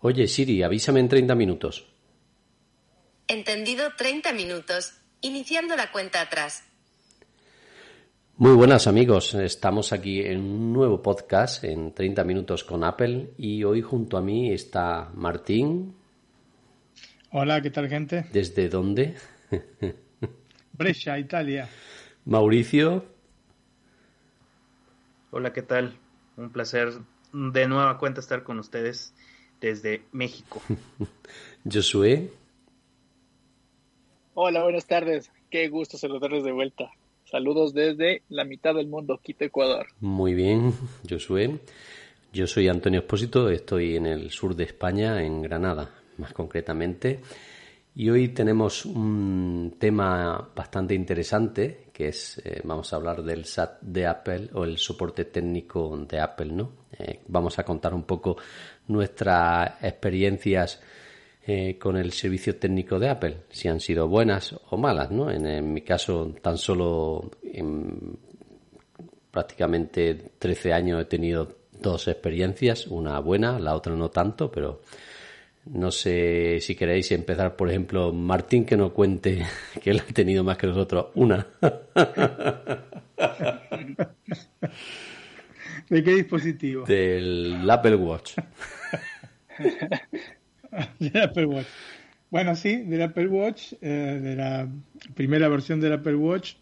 Oye, Siri, avísame en 30 minutos. Entendido 30 minutos. Iniciando la cuenta atrás. Muy buenas amigos, estamos aquí en un nuevo podcast en 30 minutos con Apple y hoy junto a mí está Martín. Hola, ¿qué tal gente? ¿Desde dónde? Brescia, Italia. Mauricio. Hola, ¿qué tal? Un placer de nueva cuenta estar con ustedes desde México. Josué. Hola, buenas tardes. Qué gusto saludarles de vuelta. Saludos desde la mitad del mundo, Quito, Ecuador. Muy bien, Josué. Yo soy Antonio Espósito, estoy en el sur de España, en Granada, más concretamente. Y hoy tenemos un tema bastante interesante, que es, eh, vamos a hablar del SAT de Apple o el soporte técnico de Apple, ¿no? Eh, vamos a contar un poco nuestras experiencias eh, con el servicio técnico de Apple, si han sido buenas o malas, ¿no? En, mi caso, tan solo en prácticamente 13 años he tenido dos experiencias, una buena, la otra no tanto, pero no sé si queréis empezar, por ejemplo, Martín que no cuente que él ha tenido más que nosotros, una. ¿De qué dispositivo? Del Apple Watch. del Apple Watch. Bueno, sí, del Apple Watch, eh, de la primera versión del Apple Watch,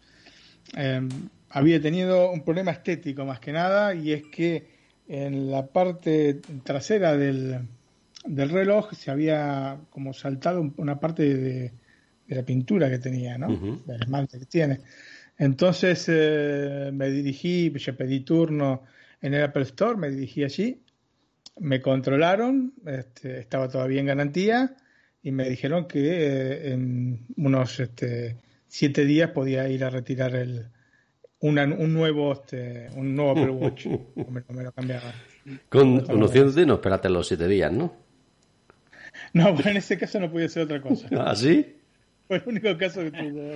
eh, había tenido un problema estético más que nada, y es que en la parte trasera del, del reloj se había como saltado una parte de, la pintura que tenía, ¿no? Del esmalte que tiene. Entonces eh, me dirigí, yo pedí turno en el Apple Store, me dirigí allí me controlaron, este, estaba todavía en garantía y me dijeron que eh, en unos este, siete días podía ir a retirar el un nuevo este, un nuevo Apple Watch me, lo cambiaban. Con, conociéndote, no espérate los siete días, ¿no? No, pero en ese caso no podía ser otra cosa. ¿Ah, sí? Fue el único caso que tuvo.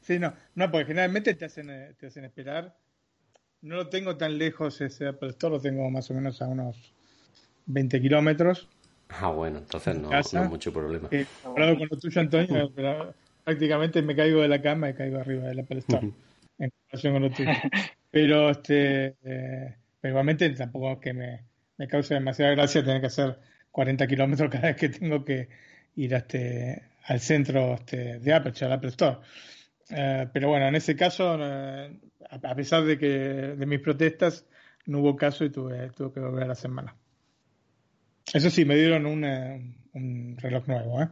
sí, no, no, porque generalmente te hacen, eh, te hacen esperar. No lo tengo tan lejos ese Apple Store, lo tengo más o menos a unos 20 kilómetros. Ah, bueno, entonces no, no mucho problema. Eh, comparado con lo tuyo, Antonio, prácticamente me caigo de la cama y caigo arriba de la Store. en comparación con lo tuyo. Pero, este, eh, pero igualmente tampoco es que me, me cause demasiada gracia tener que hacer 40 kilómetros cada vez que tengo que ir a este, al centro este, de Apple, al Apple Store. Eh, pero bueno, en ese caso, eh, a pesar de que de mis protestas, no hubo caso y tuve, tuve que volver a la semana. Eso sí, me dieron un reloj nuevo, ¿eh?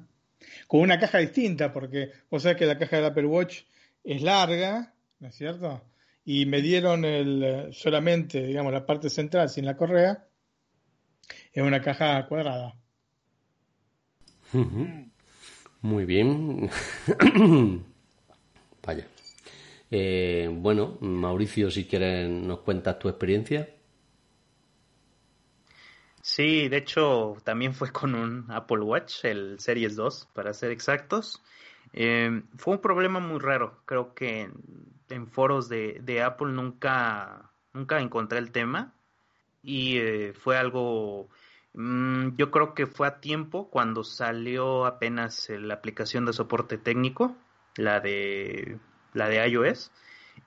Con una caja distinta, porque vos sabés que la caja del Apple Watch es larga, ¿no es cierto? Y me dieron el, solamente, digamos, la parte central sin la correa, es una caja cuadrada. Muy bien. Vaya. Eh, bueno, Mauricio, si quieres, nos cuentas tu experiencia. Sí, de hecho también fue con un Apple Watch, el Series 2 para ser exactos. Eh, fue un problema muy raro, creo que en, foros de, Apple nunca, nunca encontré el tema y eh, fue algo, mm, yo creo que fue a tiempo cuando salió apenas la aplicación de soporte técnico, la de, la de iOS,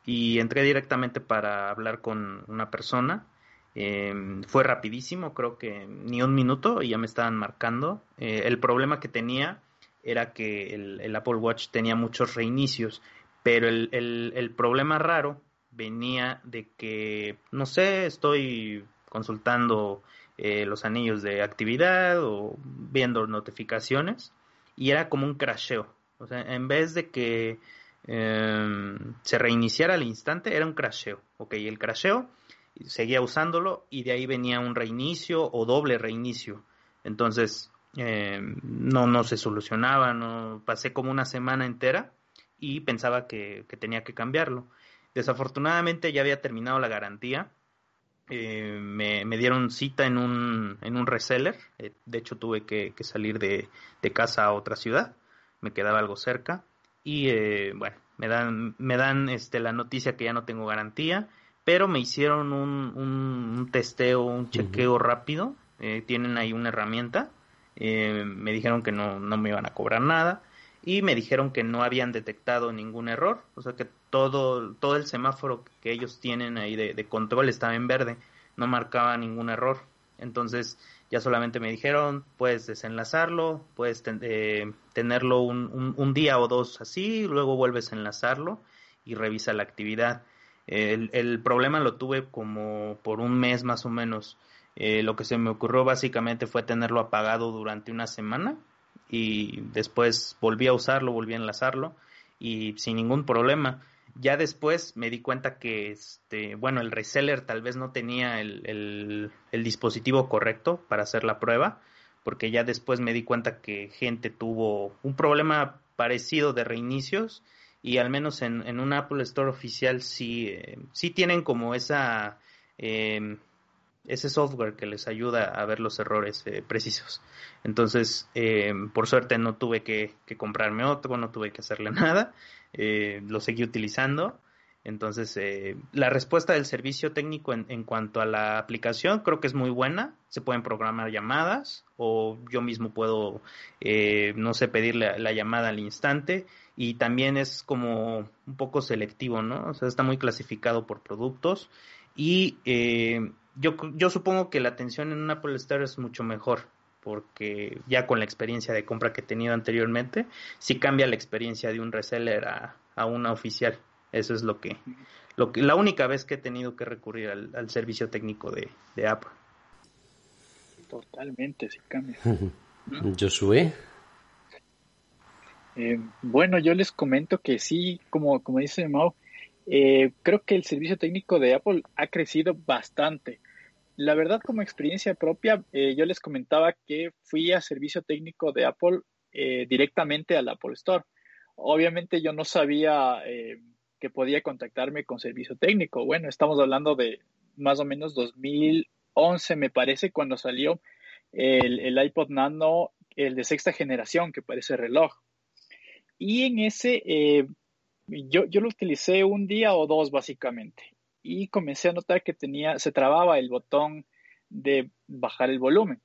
y entré directamente para hablar con una persona Em, fue rapidísimo, creo que ni un minuto y ya me estaban marcando. Eh, el problema que tenía era que el, Apple Watch tenía muchos reinicios, pero el, el, problema raro venía de que, no sé, estoy consultando eh, los anillos de actividad o viendo notificaciones y era como un crasheo. O sea, en vez de que em, se reiniciara al instante, era un crasheo. Ok, el crasheo seguía usándolo y de ahí venía un reinicio o doble reinicio. Entonces, eh, no, no se solucionaba, no pasé como una semana entera y pensaba que, tenía que cambiarlo. Desafortunadamente ya había terminado la garantía. Eh, me, dieron cita en un, en un reseller. Eh, de hecho, tuve que, salir de, de, casa a otra ciudad. Me quedaba algo cerca. Y bueno, me dan, me dan este, la noticia que ya no tengo garantía pero me hicieron un, un, testeo, un chequeo rápido. Eh, tienen ahí una herramienta eh, me dijeron que no, no me iban a cobrar nada y me dijeron que no habían detectado ningún error, o sea que todo, todo el semáforo que ellos tienen ahí de, control estaba en verde, no marcaba ningún error. Entonces ya solamente me dijeron, puedes desenlazarlo, puedes eh, tenerlo un, un, día o dos así, luego vuelves a enlazarlo y revisa la actividad. El, problema lo tuve como por un mes más o menos. Eh, lo que se me ocurrió básicamente fue tenerlo apagado durante una semana y después volví a usarlo, volví a enlazarlo y sin ningún problema. Ya después me di cuenta que, este, bueno, el reseller tal vez no tenía el, el, dispositivo correcto para hacer la prueba, porque ya después me di cuenta que gente tuvo un problema parecido de reinicios y al menos en, en un Apple Store oficial sí, eh, sí tienen como esa... Eh, ese software que les ayuda a ver los errores eh, precisos. Entonces, eh, por suerte no tuve que, comprarme otro, no tuve que hacerle nada, eh, lo seguí utilizando. Entonces, la respuesta del servicio técnico en, cuanto a la aplicación creo que es muy buena. Se pueden programar llamadas o yo mismo puedo, no sé, pedirle la llamada al instante y también es como un poco selectivo, ¿no? O sea, está muy clasificado por productos y yo, yo supongo que la atención en un Apple Store es mucho mejor, porque ya con la experiencia de compra que he tenido anteriormente, sí cambia la experiencia de un reseller a, a una oficial. Eso es lo que, lo que, la única vez que he tenido que recurrir al, servicio técnico de, de, Apple. Totalmente, sí cambia. Josué. Eh, bueno, yo les comento que sí, como, como dice Mau, eh, creo que el servicio técnico de Apple ha crecido bastante. La verdad, como experiencia propia, eh, yo les comentaba que fui a servicio técnico de Apple eh, directamente al Apple Store. Obviamente yo no sabía que podía contactarme con servicio técnico. Bueno, estamos hablando de más o menos 2011, me parece, cuando salió el, el iPod Nano, el de sexta generación, que parece reloj. Y en ese yo, yo lo utilicé un día o dos básicamente y comencé a notar que tenía, se trababa el botón de bajar el volumen.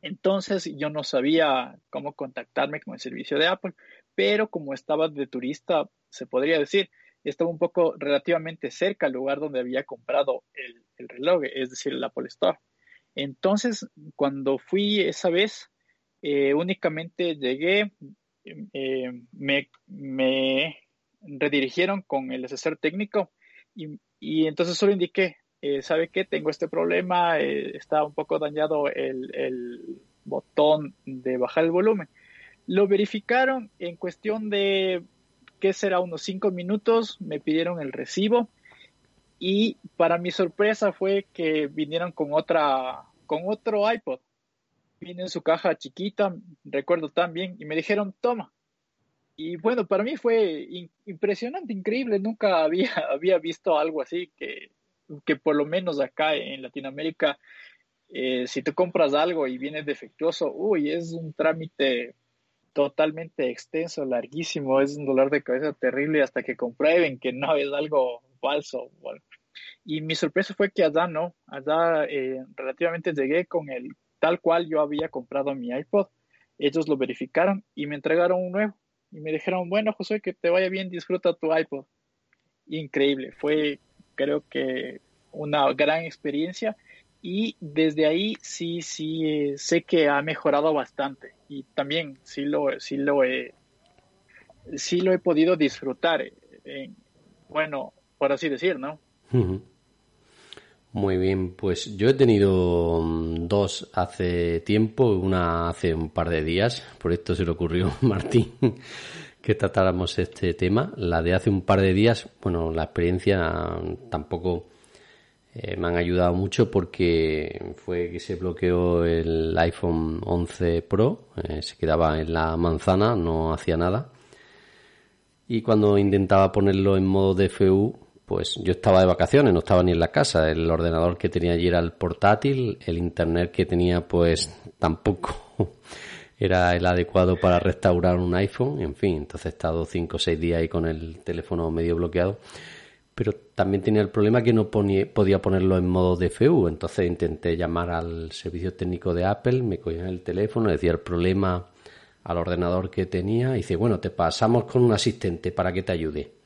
Entonces yo no sabía cómo contactarme con el servicio de Apple, pero como estaba de turista, se podría decir, estaba un poco relativamente cerca al lugar donde había comprado el, reloj, es decir, el Apple Store. Entonces, cuando fui esa vez, eh, únicamente llegué, eh, me, me redirigieron con el asesor técnico y, y entonces solo indiqué, eh, ¿sabe qué? Tengo este problema, eh, está un poco dañado el, el, botón de bajar el volumen. Lo verificaron en cuestión de, ¿qué será? Unos cinco minutos, me pidieron el recibo y para mi sorpresa fue que vinieron con otra, con otro iPod. Vine en su caja chiquita, recuerdo también, y me dijeron, toma, y bueno, para mí fue impresionante, increíble. Nunca había, había visto algo así que, que por lo menos acá en Latinoamérica, eh, si tú compras algo y viene defectuoso, uy, es un trámite totalmente extenso, larguísimo, es un dolor de cabeza terrible hasta que comprueben que no es algo falso. Y mi sorpresa fue que allá no, allá eh, relativamente llegué con el tal cual yo había comprado mi iPod, ellos lo verificaron y me entregaron un nuevo y me dijeron, bueno, José, que te vaya bien, disfruta tu iPod. Increíble, fue creo que una gran experiencia y desde ahí sí, sí, eh, sé que ha mejorado bastante y también sí lo, sí lo, he, sí lo he podido disfrutar, eh, bueno, por así decir, ¿no? Muy bien, pues yo he tenido mm, dos hace tiempo, una hace un par de días, por esto se le ocurrió Martín que tratáramos este tema. La de hace un par de días, bueno, la experiencia tampoco eh, me han ayudado mucho porque fue que se bloqueó el iPhone 11 Pro, eh, se quedaba en la manzana, no hacía nada. Y cuando intentaba ponerlo en modo DFU, pues yo estaba de vacaciones, no estaba ni en la casa. El ordenador que tenía allí era el portátil, el internet que tenía pues tampoco era el adecuado para restaurar un iPhone, en fin, entonces he estado cinco o seis días ahí con el teléfono medio bloqueado. pero también tenía el problema que no podía ponerlo en modo DFU. Entonces intenté llamar al servicio técnico de Apple, me cogían el teléfono, decía el problema al ordenador que tenía y dice, bueno, te pasamos con un asistente para que te ayude.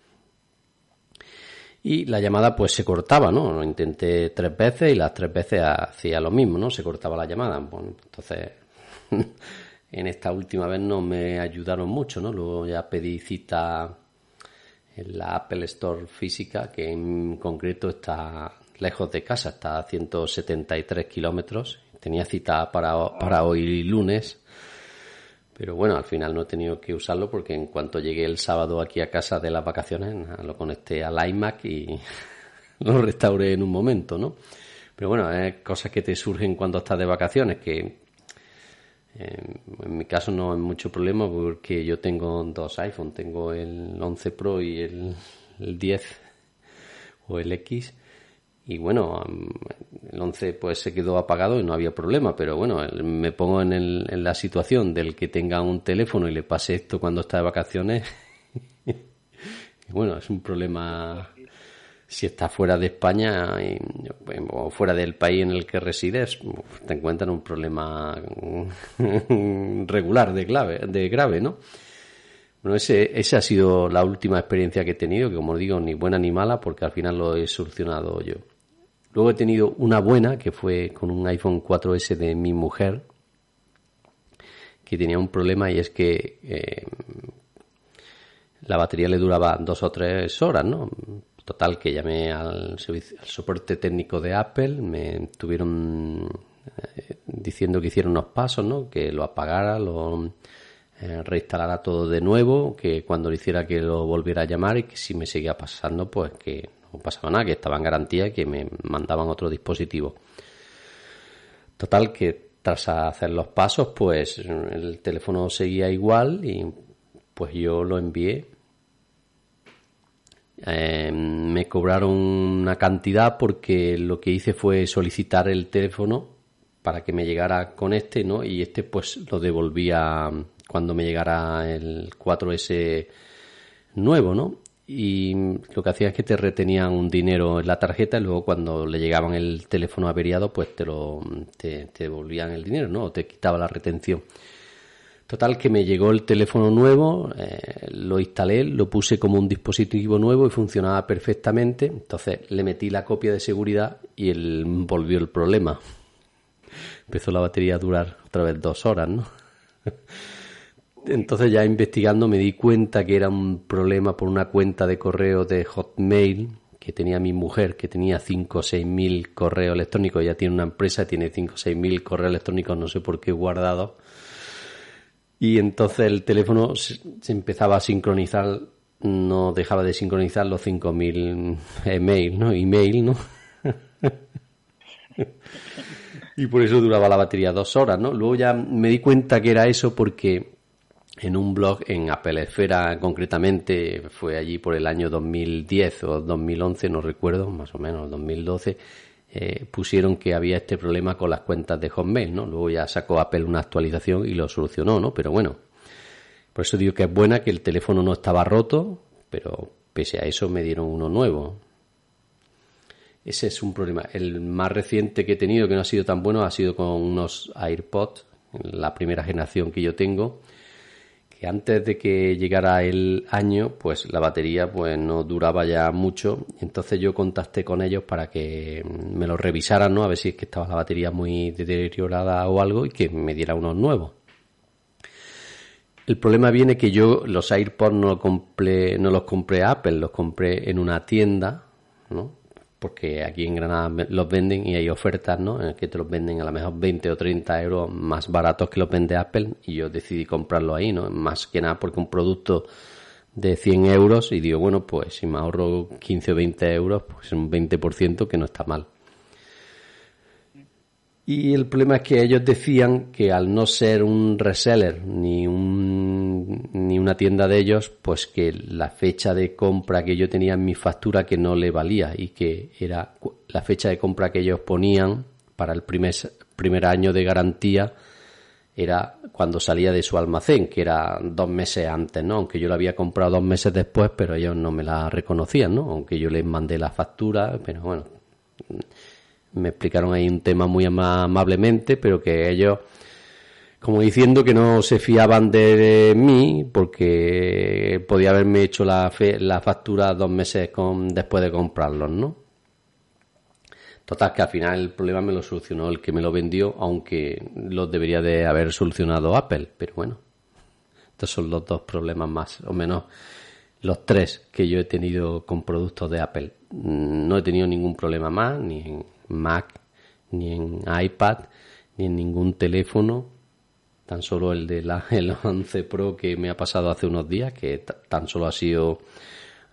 Y la llamada pues se cortaba, ¿no? Lo intenté tres veces y las tres veces hacía lo mismo, ¿no? Se cortaba la llamada. Bueno, entonces en esta última vez no me ayudaron mucho, ¿no? Luego ya pedí cita en la Apple Store física, que en concreto está lejos de casa, está a 173 kilómetros. Tenía cita para, para hoy lunes, pero bueno, al final no he tenido que usarlo porque en cuanto llegué el sábado aquí a casa de las vacaciones, lo conecté al iMac y lo restauré en un momento, ¿no? Pero bueno, es cosas que te surgen cuando estás de vacaciones, que en mi caso no hay mucho problema porque yo tengo dos iPhones, tengo el 11 Pro y el, 10 o el X y bueno, el 11 pues se quedó apagado y no había problema, pero bueno, me pongo en, en la situación del que tenga un teléfono y le pase esto cuando está de vacaciones. y bueno, es un problema si estás fuera de España o fuera del país en el que resides, te encuentras un problema regular de grave, de grave, ¿no? Bueno, ese, esa ha sido la última experiencia que he tenido, que como digo, ni buena ni mala, porque al final lo he solucionado yo. Luego he tenido una buena, que fue con un iPhone 4S de mi mujer, que tenía un problema y es que eh, la batería le duraba dos o tres horas, ¿no? Total, que llamé al, soporte técnico de Apple, me estuvieron eh, diciendo que hiciera unos pasos, ¿no? Que lo apagara, lo eh, reinstalara todo de nuevo, que cuando lo hiciera que lo volviera a llamar y que si me seguía pasando, pues que no pasaba nada, que estaba en garantía y que me mandaban otro dispositivo. Total, que tras hacer los pasos, pues el teléfono seguía igual y pues yo lo envié eh, me cobraron una cantidad porque lo que hice fue solicitar el teléfono para que me llegara con este, ¿no? Y este pues lo devolvía cuando me llegara el 4S nuevo, ¿no? Y lo que hacía es que te retenían un dinero en la tarjeta y luego cuando le llegaban el teléfono averiado pues te lo te, te devolvían el dinero, ¿no? O te quitaba la retención. Total que me llegó el teléfono nuevo, eh, lo instalé, lo puse como un dispositivo nuevo y funcionaba perfectamente. Entonces le metí la copia de seguridad y él volvió el problema. Empezó la batería a durar otra vez dos horas, ¿no? Entonces ya investigando me di cuenta que era un problema por una cuenta de correo de Hotmail que tenía mi mujer, que tenía 5 o 6 mil correos electrónicos, ya tiene una empresa, tiene 5 o 6 mil correos electrónicos, no sé por qué guardados y entonces el teléfono se, empezaba a sincronizar, no dejaba de sincronizar los 5.000 email, ¿no? Email, ¿no? y por eso duraba la batería dos horas, ¿no? Luego ya me di cuenta que era eso porque en un blog en Apple Esfera concretamente fue allí por el año 2010 o 2011, no recuerdo, más o menos 2012, eh, pusieron que había este problema con las cuentas de Hotmail, ¿no? Luego ya sacó Apple una actualización y lo solucionó, ¿no? Pero bueno, por eso digo que es buena que el teléfono no estaba roto, pero pese a eso me dieron uno nuevo. Ese es un problema. El más reciente que he tenido, que no ha sido tan bueno, ha sido con unos AirPods, la primera generación que yo tengo, antes de que llegara el año, pues la batería pues no duraba ya mucho. Entonces yo contacté con ellos para que me lo revisaran, ¿no? A ver si es que estaba la batería muy deteriorada o algo y que me diera unos nuevos. El problema viene que yo los AirPods no, compré, no los compré a Apple, los compré en una tienda, ¿no? Porque aquí en Granada los venden y hay ofertas, ¿no? En que te los venden a lo mejor 20 o 30 euros más baratos que los vende Apple y yo decidí comprarlo ahí, ¿no? Más que nada porque un producto de 100 euros y digo, bueno, pues si me ahorro 15 o 20 euros, pues un 20% que no está mal. Y el problema es que ellos decían que al no ser un reseller ni, un, ni una tienda de ellos, pues que la fecha de compra que yo tenía en mi factura que no le valía y que era la fecha de compra que ellos ponían para el primer, primer año de garantía era cuando salía de su almacén, que era dos meses antes, ¿no? Aunque yo la había comprado dos meses después, pero ellos no me la reconocían, ¿no? Aunque yo les mandé la factura, pero bueno, me explicaron ahí un tema muy amablemente, pero que ellos, como diciendo que no se fiaban de mí, porque podía haberme hecho la, la factura dos meses con, después de comprarlos, ¿no? Total, que al final el problema me lo solucionó el que me lo vendió, aunque lo debería de haber solucionado Apple. Pero bueno, estos son los dos problemas más o menos los tres que yo he tenido con productos de Apple. No he tenido ningún problema más, ni en Mac, ni en iPad, ni en ningún teléfono. Tan solo el de la, el 11 Pro que me ha pasado hace unos días, que tan solo ha sido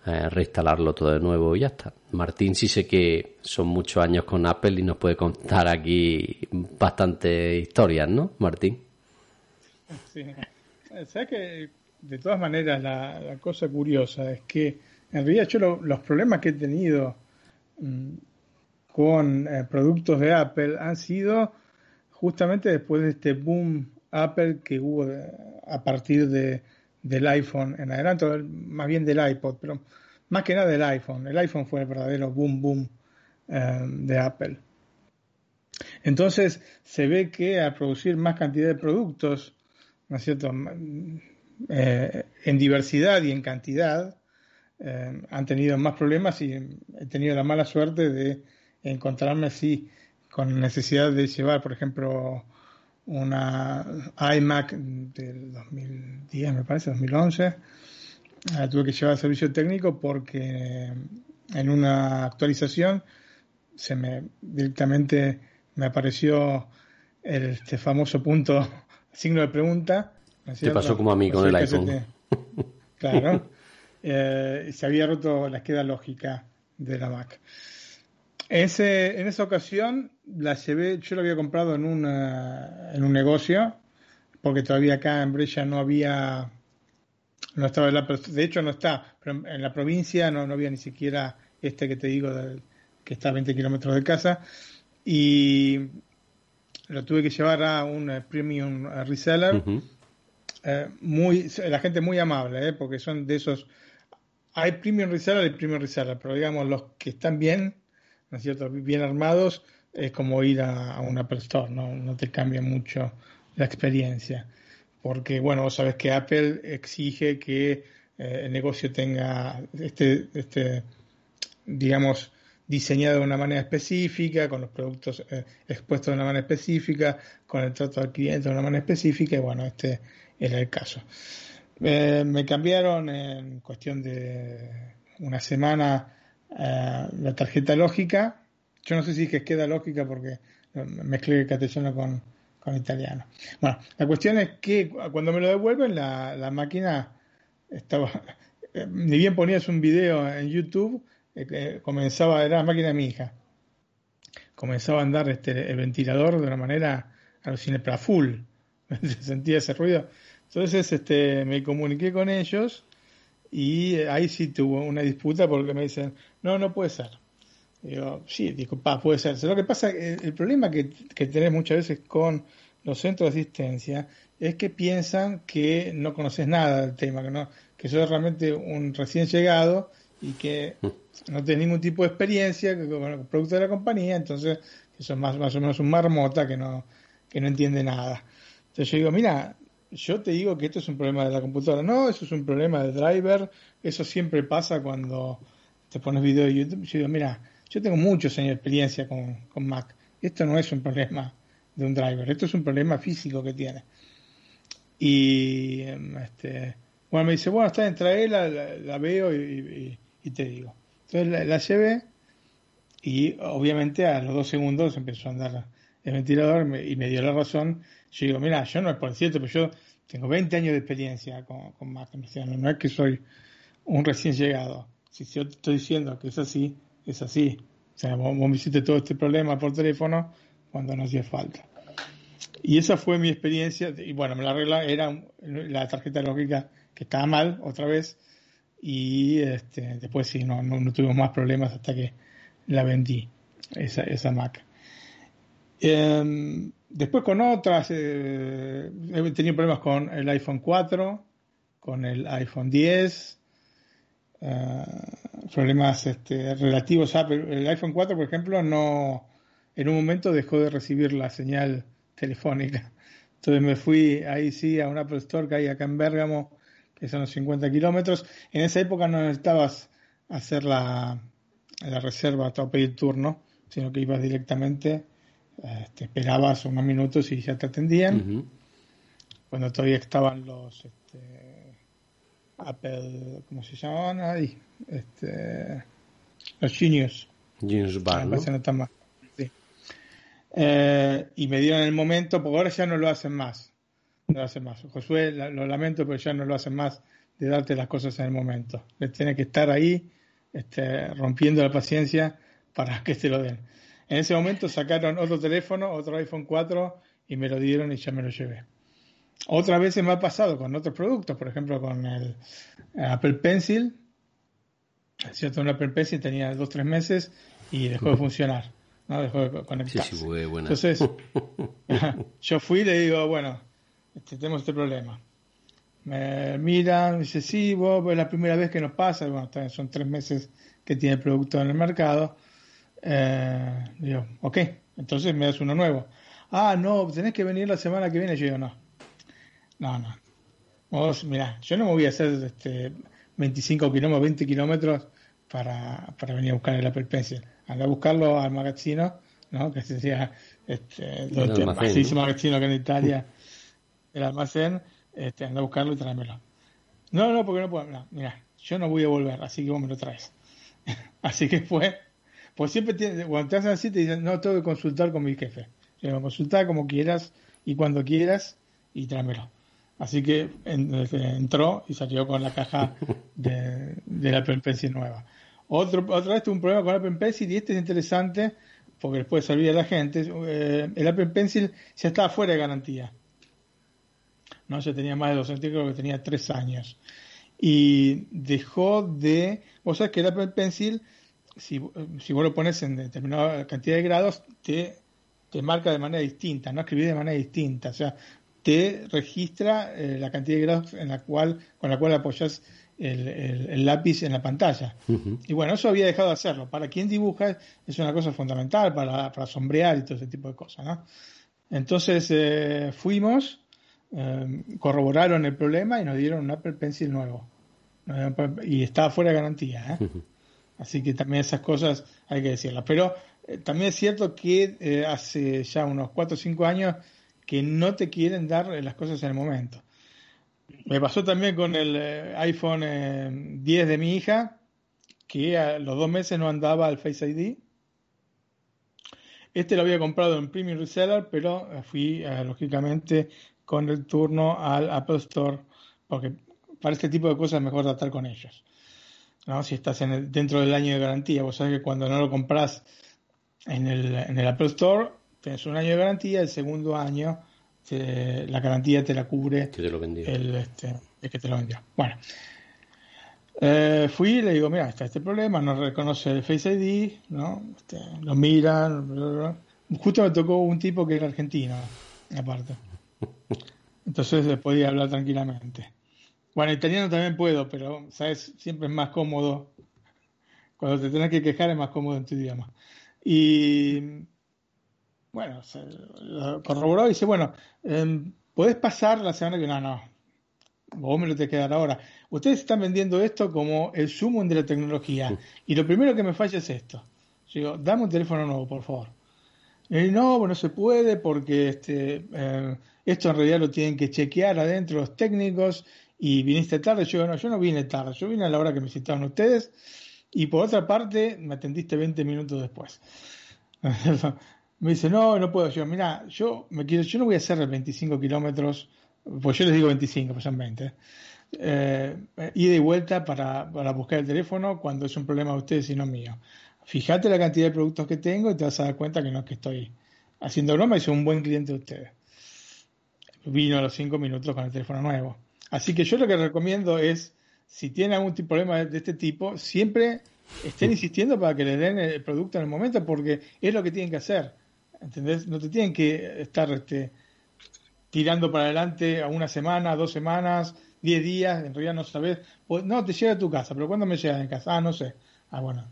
eh, reinstalarlo todo de nuevo y ya está. Martín sí sé que son muchos años con Apple y nos puede contar aquí bastantes historias, ¿no, Martín? Sí. ¿Sabes que de todas maneras la, cosa curiosa es que en realidad yo los problemas que he tenido mm, con eh, productos de Apple han sido justamente después de este boom Apple que hubo a partir de, del iPhone en adelante, más bien del iPod, pero más que nada del iPhone. El iPhone fue el verdadero boom boom eh, de Apple. Entonces se ve que al producir más cantidad de productos, ¿no es cierto?, eh, en diversidad y en cantidad, han tenido más problemas y he tenido la mala suerte de encontrarme así con necesidad de llevar, por ejemplo, una iMac del 2010, me parece, 2011. La tuve que llevar al servicio técnico porque en una actualización se me directamente me apareció el, este famoso punto, signo de pregunta. Te pasó como a mí con el iPhone. claro. Eh, se había roto la esqueda lógica de la Mac. Ese, en esa ocasión la llevé, yo la había comprado en, una, en un negocio, porque todavía acá en Brescia no había, no estaba, la, de hecho no está, pero en la provincia no, no había ni siquiera este que te digo, que está a 20 kilómetros de casa, y lo tuve que llevar a un eh, premium reseller, eh, muy, la gente muy amable, eh, porque son de esos, hay premium reseller y premium reseller, pero digamos los que están bien, ¿no es cierto? Bien armados, es como ir a, un Apple Store, ¿no? no te cambia mucho la experiencia. Porque, bueno, vos sabes que Apple exige que eh, el negocio tenga este, este, digamos, diseñado de una manera específica, con los productos eh, expuestos de una manera específica, con el trato al cliente de una manera específica, y bueno, este era el caso. Eh, me cambiaron en cuestión de una semana eh, la tarjeta lógica. Yo no sé si es que queda lógica porque mezclé el castellano con, con italiano. Bueno, la cuestión es que cuando me lo devuelven, la, la máquina estaba. Eh, ni bien ponías un video en YouTube, eh, comenzaba, era la máquina de mi hija. Comenzaba a andar este, el ventilador de una manera alucinante, para full. Se sentía ese ruido. Entonces este, me comuniqué con ellos y ahí sí tuvo una disputa porque me dicen, no, no puede ser. Digo, sí, digo, pa, puede ser. Lo que pasa, el, el problema que, que tenés muchas veces con los centros de asistencia es que piensan que no conoces nada del tema, que no, que sos realmente un recién llegado y que no tenés ningún tipo de experiencia con el producto de la compañía, entonces que sos más, más o menos un marmota que no, que no entiende nada. Entonces yo digo, mira, yo te digo que esto es un problema de la computadora. No, eso es un problema de driver. Eso siempre pasa cuando te pones video de YouTube. Yo digo, mira, yo tengo muchos años de experiencia con, con Mac. Esto no es un problema de un driver. Esto es un problema físico que tiene. Y em, este, bueno, me dice, bueno, está en traerla, la, veo y, te digo. Entonces la, la, llevé y obviamente a los dos segundos empezó a andar el ventilador y me dio la razón yo digo, mira, yo no es por cierto, pero yo tengo 20 años de experiencia con, con no es que soy un recién llegado. Si yo te estoy diciendo que es así, es así. O sea, vos, me hiciste todo este problema por teléfono cuando no hacía falta. Y esa fue mi experiencia. Y bueno, me la arregla, era la tarjeta lógica que estaba mal otra vez. Y este, después sí, no, no, tuvimos más problemas hasta que la vendí, esa, esa Mac. Eh, después con otras, eh, he tenido problemas con el iPhone 4, con el iPhone 10, eh, problemas este, relativos a el iPhone 4, por ejemplo, no en un momento dejó de recibir la señal telefónica. Entonces me fui ahí sí a un Apple Store que hay acá en Bérgamo, que son los 50 kilómetros. En esa época no necesitabas hacer la, la reserva o pedir turno, sino que ibas directamente, este, esperabas unos minutos y ya te atendían. Cuando todavía estaban los este, Apple, ¿cómo se llamaban ahí? Este, los Genius. Genius Bar, ¿no? Eh, y me dieron el momento, porque ahora ya no lo hacen más. No lo hacen más. Josué, lo lamento, pero ya no lo hacen más de darte las cosas en el momento. Tiene que estar ahí este, rompiendo la paciencia para que te lo den. En ese momento sacaron otro teléfono, otro iPhone 4 y me lo dieron y ya me lo llevé. Otras veces me ha pasado con otros productos, por ejemplo con el Apple Pencil. ¿Cierto? Un Apple Pencil tenía dos o tres meses y dejó de funcionar. ¿no? Dejó de conectarse. Entonces, yo fui y le digo, bueno, este, tenemos este problema. Me miran, me dice, sí, vos, es la primera vez que nos pasa. Bueno, son tres meses que tiene el producto en el mercado. Eh, digo, ok, entonces me das uno nuevo. Ah, no, tenés que venir la semana que viene. Yo digo, no, no, no. Vos, mira, yo no me voy a hacer este, 25 kilómetros, 20 kilómetros para, para venir a buscar el Apple Pencil. Anda a buscarlo al magazino, ¿no? Que sería este, el magazino que en Italia, el almacén este, anda a buscarlo y tráemelo. No, no, porque no puedo. mira, yo no voy a volver, así que vos me lo traes. así que fue. Pues siempre tiene, cuando te hacen así, te dicen, no, tengo que consultar con mi jefe. Yo consultar como quieras y cuando quieras y tráemelo. Así que entró y salió con la caja de, de la Apple Pencil nueva. Otro, otra vez tuve un problema con el Apple Pencil y este es interesante porque después servir a la gente. Eh, el Apple Pencil ya estaba fuera de garantía. ¿no? Ya tenía más de dos años, creo que tenía tres años. Y dejó de... Vos sabés que el Apple Pencil, si, si vos lo pones en determinada cantidad de grados, te, te marca de manera distinta, no escribís de manera distinta. O sea, te registra eh, la cantidad de grados en la cual, con la cual apoyas el, el, lápiz en la pantalla. Y bueno, eso había dejado de hacerlo. Para quien dibuja es una cosa fundamental para, para sombrear y todo ese tipo de cosas. ¿no? Entonces eh, fuimos corroboraron el problema y nos dieron un Apple Pencil nuevo. Y estaba fuera de garantía. ¿eh? Así que también esas cosas hay que decirlas. Pero eh, también es cierto que eh, hace ya unos 4 o 5 años que no te quieren dar las cosas en el momento. Me pasó también con el iPhone 10 de mi hija, que a los dos meses no andaba el Face ID. Este lo había comprado en Premium Reseller, pero fui lógicamente con el turno al Apple Store, porque para este tipo de cosas es mejor tratar con ellos. ¿No? Si estás en dentro del año de garantía, vos sabés que cuando no lo compras en el, en el Apple Store, tienes un año de garantía, el segundo año la garantía te la cubre te lo el, este, el que te lo vendió. Bueno, eh, fui y le digo, mira, está este problema, no reconoce el Face ID, ¿no? Este, lo miran, justo me tocó un tipo que era argentino, aparte. Entonces podía hablar tranquilamente. Bueno, italiano también puedo, pero, ¿sabes? Siempre es más cómodo. Cuando te tenés que quejar es más cómodo en tu idioma. Y bueno, se corroboró y dice, bueno, eh, podés pasar la semana que no, no. Vos me lo te quedar ahora. Ustedes están vendiendo esto como el sumo de la tecnología. Y lo primero que me falla es esto. Yo digo, dame un teléfono nuevo, por favor. Y no, no se puede porque este, eh, esto en realidad lo tienen que chequear adentro los técnicos y viniste tarde. Yo no, yo no vine tarde, yo vine a la hora que me citaron ustedes y por otra parte me atendiste 20 minutos después. me dice, no, no puedo. Yo, mira, yo, me quiero, yo no voy a hacer 25 kilómetros, pues yo les digo 25, pues son 20. Eh, ida y vuelta para, para buscar el teléfono cuando es un problema de ustedes y no mío. Fíjate la cantidad de productos que tengo y te vas a dar cuenta que no es que estoy haciendo broma y soy un buen cliente de ustedes vino a los cinco minutos con el teléfono nuevo. Así que yo lo que recomiendo es, si tienen algún tipo, problema de este tipo, siempre estén insistiendo para que le den el producto en el momento, porque es lo que tienen que hacer. ¿entendés? No te tienen que estar este, tirando para adelante a una semana, dos semanas, diez días, en realidad no sabes. Pues, no, te llega a tu casa, pero ¿cuándo me llega en casa? Ah, no sé. Ah, bueno,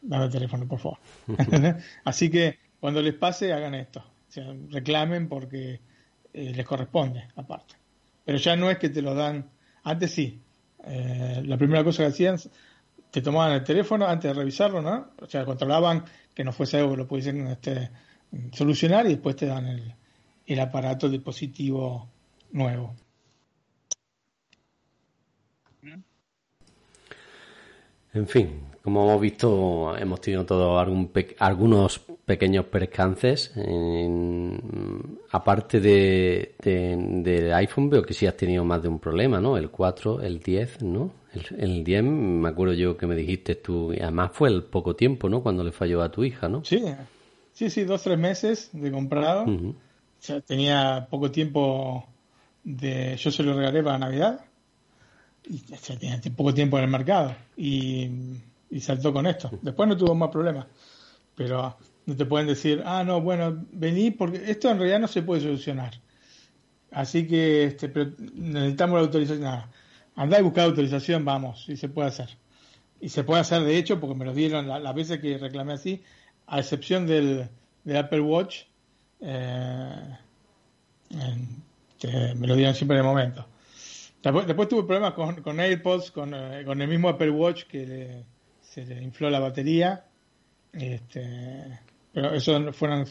dame el teléfono, por favor. Así que cuando les pase, hagan esto. O sea, reclamen porque eh, les corresponde, aparte. Pero ya no es que te lo dan. Antes sí. Eh, la primera cosa que hacían, te tomaban el teléfono antes de revisarlo, ¿no? O sea, controlaban que no fuese algo que lo pudiesen este, solucionar y después te dan el, el aparato dispositivo nuevo. En fin, como hemos visto, hemos tenido todos algún algunos pequeños percances. aparte de, del iPhone, veo que sí has tenido más de un problema, ¿no? El 4, el 10, ¿no? El, 10, me acuerdo yo que me dijiste tú, y además fue el poco tiempo, ¿no? Cuando le falló a tu hija, ¿no? Sí, sí, sí, dos, tres meses de comprado. ya tenía poco tiempo de... Yo se lo regalé para Navidad y tenía poco tiempo en el mercado y, saltó con esto. Después no tuvo más problemas, pero no te pueden decir, ah, no, bueno, vení porque esto en realidad no se puede solucionar. Así que este, necesitamos la autorización. Nada. Andá y buscar autorización, vamos, y se puede hacer. Y se puede hacer, de hecho, porque me lo dieron las veces que reclamé así, a excepción del, Apple Watch, eh, que me lo dieron siempre de momento. Después, tuve problemas con, con AirPods, con, eh, con, el mismo Apple Watch que se le infló la batería. Este, pero eso fueron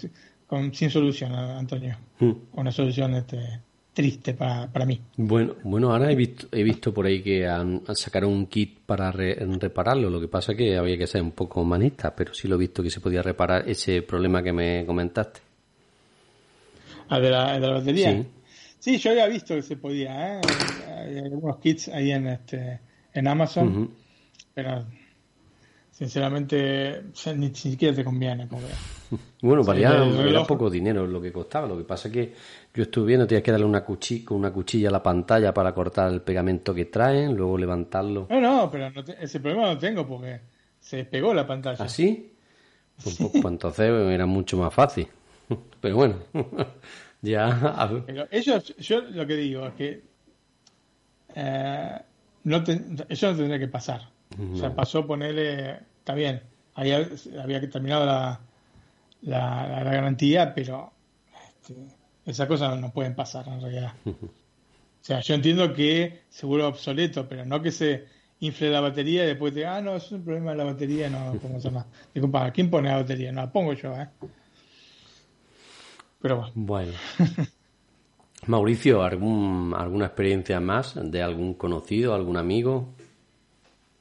sin solución, Antonio. Hmm. Una solución este, triste para, para mí. Bueno, bueno, ahora he visto, he visto por ahí que han, sacaron un kit para repararlo. Lo que pasa es que había que ser un poco manista, pero sí lo he visto que se podía reparar ese problema que me comentaste. ¿Ah, de la, de la batería? Sí. Sí, yo había visto que se podía, ¿eh? Hay algunos kits ahí en este en Amazon, pero sinceramente ni, siquiera te conviene. Bueno, valía era poco dinero lo que costaba. Lo que pasa es que yo estuve viendo, tienes que darle una cuchilla, una cuchilla a la pantalla para cortar el pegamento que traen, luego levantarlo. No, no, pero ese problema no tengo porque se despegó la pantalla. ¿Ah, sí? Pues, pues, pues entonces era mucho más fácil. Pero bueno. Ya. Pero ellos, yo lo que digo es que eh, no eso no tendría que pasar. O sea, pasó ponerle, está bien, había, había terminado la, la, la, garantía, pero este, esas cosas no pueden pasar en realidad. O sea, yo entiendo que se vuelve obsoleto, pero no que se infle la batería y después te ah, no, es un problema de la batería, no, ¿cómo se llama? Digo, ¿quién pone la batería? No la pongo yo, ¿eh? Pero bueno. Mauricio, ¿algún, ¿alguna experiencia más de algún conocido, algún amigo,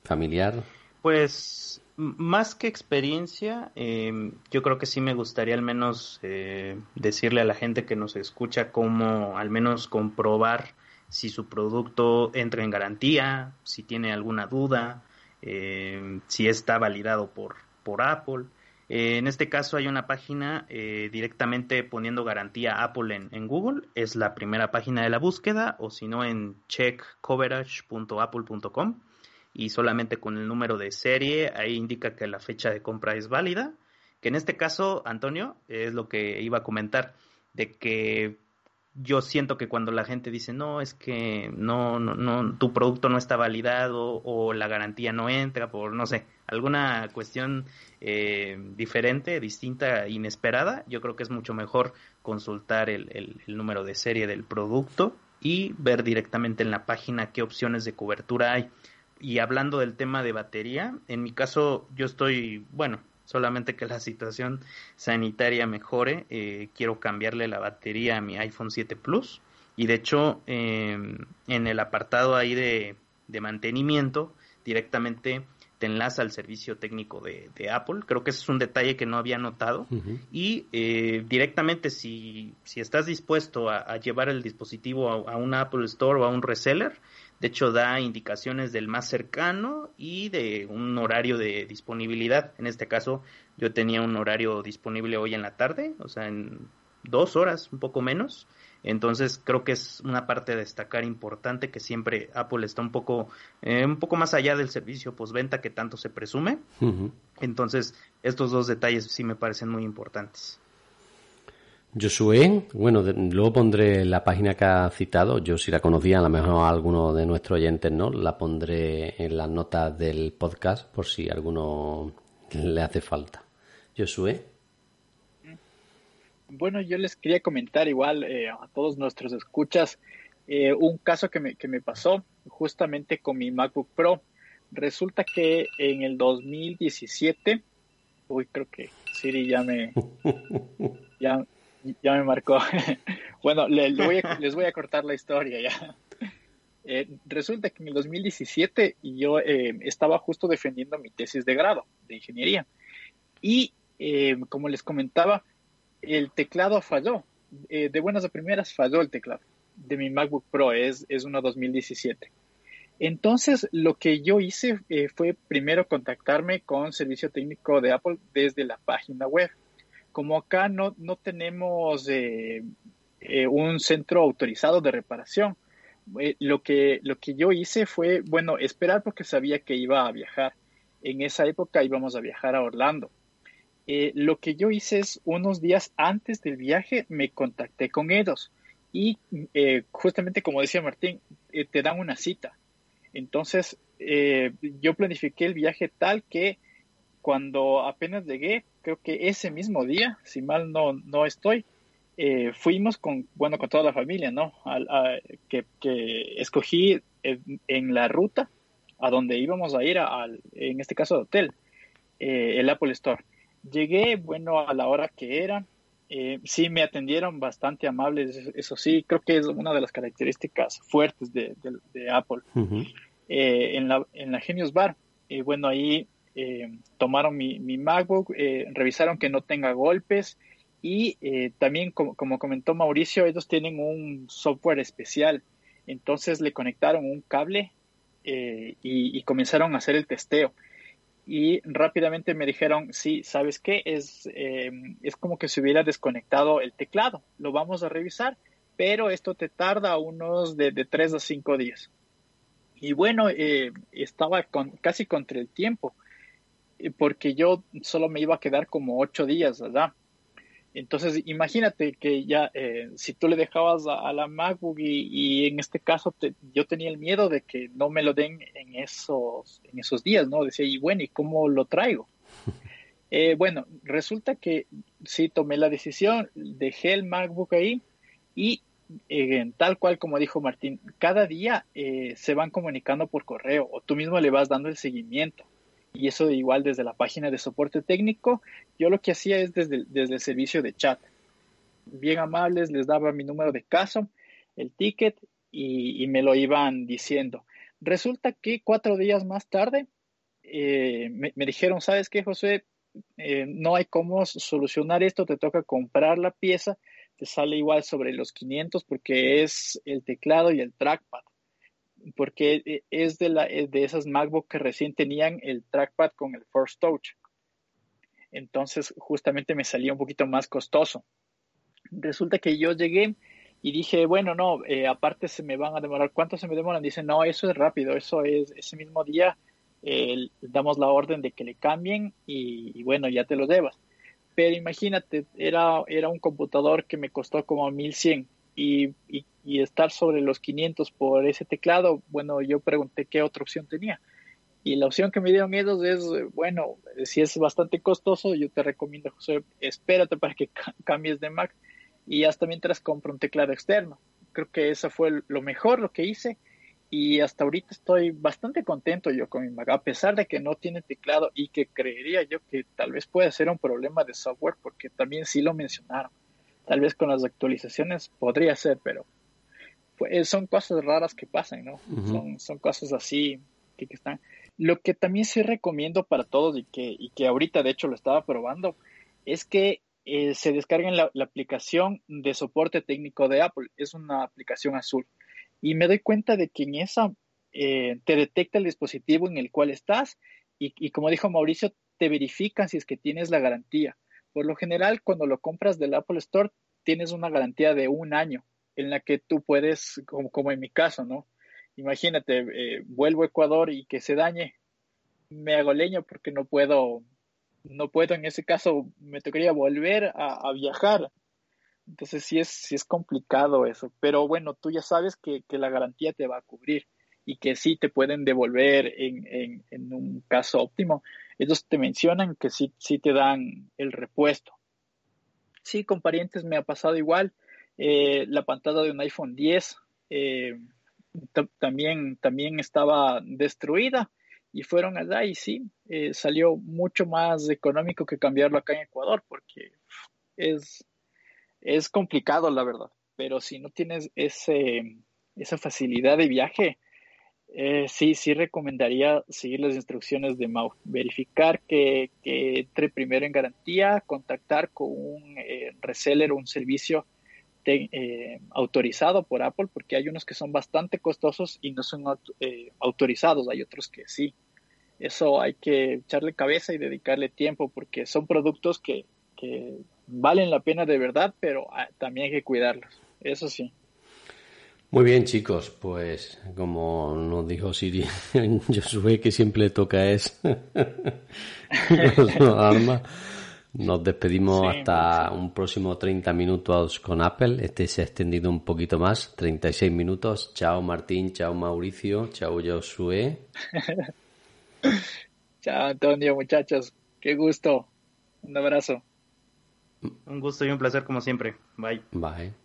familiar? Pues más que experiencia, em, yo creo que sí me gustaría al menos eh, decirle a la gente que nos escucha cómo al menos comprobar si su producto entra en garantía, si tiene alguna duda, em, si está validado por, por Apple. Eh, en este caso hay una página eh, directamente poniendo garantía Apple en, Google, es la primera página de la búsqueda, o si no en checkcoverage.apple.com y solamente con el número de serie, ahí indica que la fecha de compra es válida, que en este caso, Antonio, es lo que iba a comentar, de que yo siento que cuando la gente dice no es que no no no tu producto no está validado o la garantía no entra por no sé alguna cuestión eh, diferente distinta inesperada yo creo que es mucho mejor consultar el, número de serie del producto y ver directamente en la página qué opciones de cobertura hay y hablando del tema de batería en mi caso yo estoy bueno solamente que la situación sanitaria mejore, eh, quiero cambiarle la batería a mi iPhone 7 Plus. Y de hecho, em, en el apartado ahí de, mantenimiento, directamente te enlaza al servicio técnico de, Apple. Creo que ese es un detalle que no había notado. Y eh, directamente, si, si estás dispuesto a, llevar el dispositivo a, a, un Apple Store o a un reseller, de hecho, da indicaciones del más cercano y de un horario de disponibilidad. En este caso, yo tenía un horario disponible hoy en la tarde, o sea, en dos horas, un poco menos. Entonces creo que es una parte a destacar importante que siempre Apple está un poco, eh, un poco más allá del servicio postventa que tanto se presume. Entonces estos dos detalles sí me parecen muy importantes. Josué, bueno, luego pondré la página que ha citado. Yo si la conocía, a lo mejor alguno de nuestros oyentes no, la pondré en las notas del podcast por si a alguno le hace falta. Josué. Bueno, yo les quería comentar igual eh, a todos nuestros escuchas eh, un caso que me, que me pasó justamente con mi MacBook Pro. Resulta que en el 2017, uy, creo que Siri ya me, ya, ya me marcó. bueno, les voy, a, cortar la historia ya. Eh, resulta que en el 2017 yo eh, estaba justo defendiendo mi tesis de grado de ingeniería y eh, como les comentaba, el teclado falló. de buenas a primeras falló el teclado de mi MacBook Pro, es, es uno 2017. Entonces, lo que yo hice fue primero contactarme con servicio técnico de Apple desde la página web como acá no, no tenemos eh, eh, un centro autorizado de reparación, eh, lo, que, lo que yo hice fue, bueno, esperar porque sabía que iba a viajar. En esa época íbamos a viajar a Orlando. Lo que yo hice es, unos días antes del viaje, me contacté con ellos. Y justamente como decía Martín, te dan una cita. Entonces, yo planifiqué el viaje tal que cuando apenas llegué, creo que ese mismo día, si mal no, no estoy, eh, fuimos con, bueno, con toda la familia, ¿no? que, escogí en, la ruta a donde íbamos a ir, al, en este caso, al hotel, eh, el Apple Store. Llegué, bueno, a la hora que era. Eh, sí, me atendieron bastante amables, eso sí, creo que es una de las características fuertes de, Apple. en, la, en la Genius Bar, bueno, ahí eh, tomaron mi, MacBook, eh, revisaron que no tenga golpes y eh, también, como, comentó Mauricio, ellos tienen un software especial. Entonces le conectaron un cable y, comenzaron a hacer el testeo. Y rápidamente me dijeron, sí, ¿sabes qué? Es, es como que se hubiera desconectado el teclado. Lo vamos a revisar, pero esto te tarda unos de, de 3 a 5 días. Y bueno, estaba con, casi contra el tiempo porque yo solo me iba a quedar como ocho días allá. Entonces, imagínate que ya, eh, si tú le dejabas a, la MacBook y, en este caso yo tenía el miedo de que no me lo den en esos, en esos días, ¿no? Decía, y bueno, ¿y cómo lo traigo? Eh, bueno, resulta que sí tomé la decisión, dejé el MacBook ahí y eh, tal cual como dijo Martín, cada día se van comunicando por correo o tú mismo le vas dando el seguimiento y eso igual desde la página de soporte técnico, yo lo que hacía es desde, desde el servicio de chat. Bien amables, les daba mi número de caso, el ticket y, me lo iban diciendo. Resulta que cuatro días más tarde eh, me, dijeron, ¿sabes qué, José? Eh, no hay cómo solucionar esto, te toca comprar la pieza, te sale igual sobre los 500 porque es el teclado y el trackpad porque eh, es de, la, de esas MacBook que recién tenían el trackpad con el Force Touch. Entonces, justamente me salía un poquito más costoso. Resulta que yo llegué y dije, bueno, no, eh, aparte se me van a demorar. ¿Cuánto se me demoran? Dicen, no, eso es rápido, eso es ese mismo día. Eh, damos la orden de que le cambien y, bueno, ya te lo debas. Pero imagínate, era, era un computador que me costó como 1100 y, y, estar sobre los 500 por ese teclado, bueno, yo pregunté qué otra opción tenía. Y la opción que me dieron ellos es, bueno, si es bastante costoso, yo te recomiendo, José, espérate para que cambies de Mac y hasta mientras compro un teclado externo. Creo que eso fue lo mejor, lo que hice. Y hasta ahorita estoy bastante contento yo con mi Mac, a pesar de que no tiene teclado y que creería yo que tal vez puede ser un problema de software, porque también sí lo mencionaron Tal vez con las actualizaciones podría ser, pero pues, son cosas raras que pasan, ¿no? son, son cosas así que, están. Lo que también sí recomiendo para todos y que, y que ahorita de hecho lo estaba probando es que eh, se descarguen la, aplicación de soporte técnico de Apple. Es una aplicación azul. Y me doy cuenta de que en esa eh, te detecta el dispositivo en el cual estás y, y, como dijo Mauricio, te verifican si es que tienes la garantía. Por lo general, cuando lo compras del Apple Store, tienes una garantía de un año en la que tú puedes, como, en mi caso, ¿no? Imagínate, eh, vuelvo a Ecuador y que se dañe, me hago leño porque no puedo, no puedo, en ese caso me tocaría volver a, viajar Entonces sí es, sí es complicado eso, pero bueno, tú ya sabes que, que la garantía te va a cubrir y que sí te pueden devolver en, en, en, un caso óptimo. Ellos te mencionan que sí, sí te dan el repuesto. Sí, con parientes me ha pasado igual. Eh, la pantalla de un iPhone 10 eh, también, también estaba destruida y fueron allá y sí, eh, salió mucho más económico que cambiarlo acá en Ecuador porque es, es complicado la verdad, pero si no tienes ese, esa facilidad de viaje, eh, sí, sí recomendaría seguir las instrucciones de Mau, verificar que, entre primero en garantía, contactar con un eh, reseller o un servicio eh, autorizado por Apple, porque hay unos que son bastante costosos y no son eh, autorizados, hay otros que sí. Eso hay que echarle cabeza y dedicarle tiempo, porque son productos que, que valen la pena de verdad, pero ah, también hay que cuidarlos, eso sí. Muy bien, chicos, pues como nos dijo Siri, Josué que siempre toca es arma. Nos despedimos hasta un próximo 30 minutos con Apple. Este se ha extendido un poquito más, 36 minutos. Chao Martín, chao Mauricio, chao Josué. chao Antonio, muchachos. Qué gusto. Un abrazo. Un gusto y un placer como siempre. Bye. Bye.